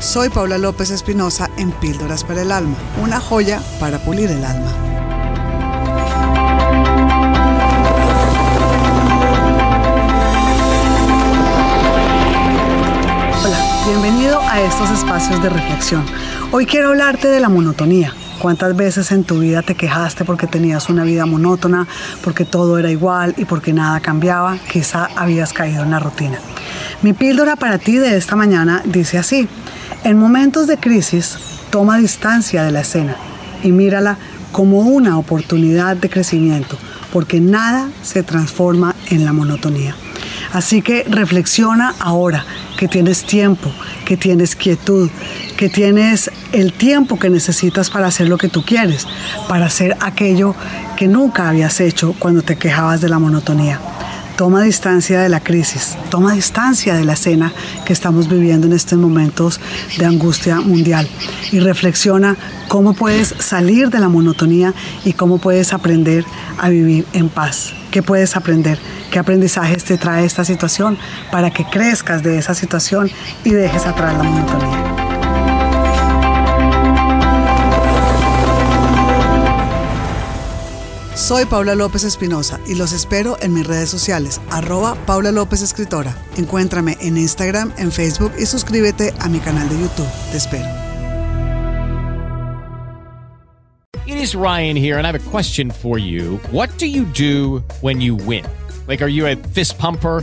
Soy Paula López Espinosa en Píldoras para el Alma, una joya para pulir el alma. Hola, bienvenido a estos espacios de reflexión. Hoy quiero hablarte de la monotonía. ¿Cuántas veces en tu vida te quejaste porque tenías una vida monótona, porque todo era igual y porque nada cambiaba? Quizá habías caído en la rutina. Mi píldora para ti de esta mañana dice así, en momentos de crisis, toma distancia de la escena y mírala como una oportunidad de crecimiento, porque nada se transforma en la monotonía. Así que reflexiona ahora que tienes tiempo, que tienes quietud, que tienes el tiempo que necesitas para hacer lo que tú quieres, para hacer aquello que nunca habías hecho cuando te quejabas de la monotonía. Toma distancia de la crisis, toma distancia de la escena que estamos viviendo en estos momentos de angustia mundial y reflexiona cómo puedes salir de la monotonía y cómo puedes aprender a vivir en paz. ¿Qué puedes aprender? ¿Qué aprendizajes te trae esta situación para que crezcas de esa situación y dejes atrás la monotonía? Soy Paula López Espinosa y los espero en mis redes sociales, arroba Paula López Escritora. Encuéntrame en Instagram, en Facebook y suscríbete a mi canal de YouTube. Te espero. It is Ryan here, and I have a question for you. What do you do when you win? Like, are you a fist pumper?